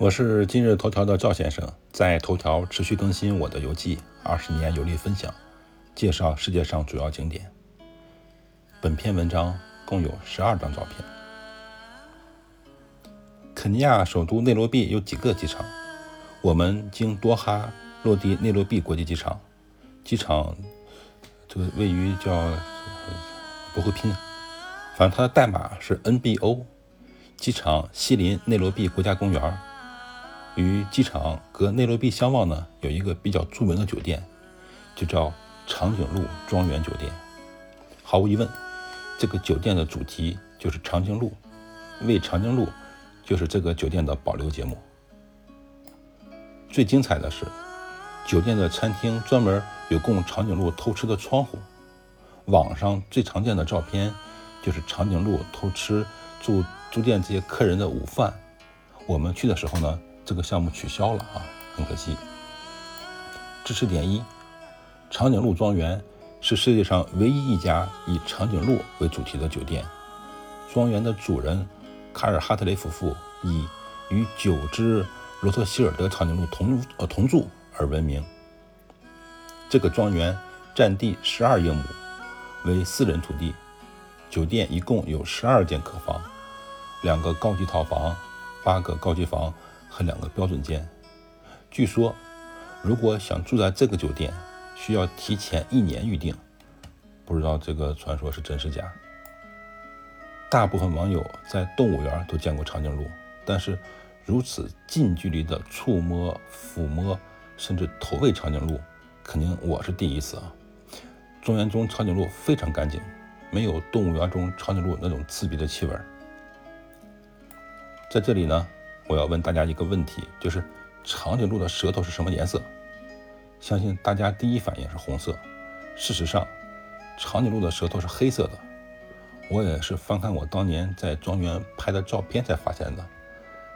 我是今日头条的赵先生，在头条持续更新我的游记，二十年游历分享，介绍世界上主要景点。本篇文章共有十二张照片。肯尼亚首都内罗毕有几个机场？我们经多哈落地内罗毕国际机场，机场这个位于叫不会拼，反正它的代码是 NBO。机场西临内罗毕国家公园。与机场隔内罗毕相望呢，有一个比较著名的酒店，就叫长颈鹿庄园酒店。毫无疑问，这个酒店的主题就是长颈鹿，喂长颈鹿就是这个酒店的保留节目。最精彩的是，酒店的餐厅专门有供长颈鹿偷吃的窗户。网上最常见的照片就是长颈鹿偷吃住住店这些客人的午饭。我们去的时候呢。这个项目取消了啊，很可惜。知识点一：长颈鹿庄园是世界上唯一一家以长颈鹿为主题的酒店。庄园的主人卡尔哈特雷夫妇以与九只罗特希尔德长颈鹿同呃同住而闻名。这个庄园占地十二英亩，为私人土地。酒店一共有十二间客房，两个高级套房，八个高级房。和两个标准间。据说，如果想住在这个酒店，需要提前一年预定。不知道这个传说是真是假。大部分网友在动物园都见过长颈鹿，但是如此近距离的触摸、抚摸，甚至投喂长颈鹿，肯定我是第一次啊！庄园中长颈鹿非常干净，没有动物园中长颈鹿那种刺鼻的气味。在这里呢。我要问大家一个问题，就是长颈鹿的舌头是什么颜色？相信大家第一反应是红色。事实上，长颈鹿的舌头是黑色的。我也是翻看我当年在庄园拍的照片才发现的。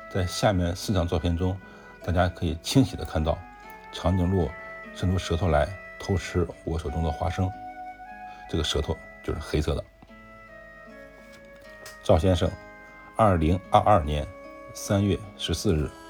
在下面四张照片中，大家可以清晰的看到，长颈鹿伸出舌头来偷吃我手中的花生，这个舌头就是黑色的。赵先生，二零二二年。三月十四日。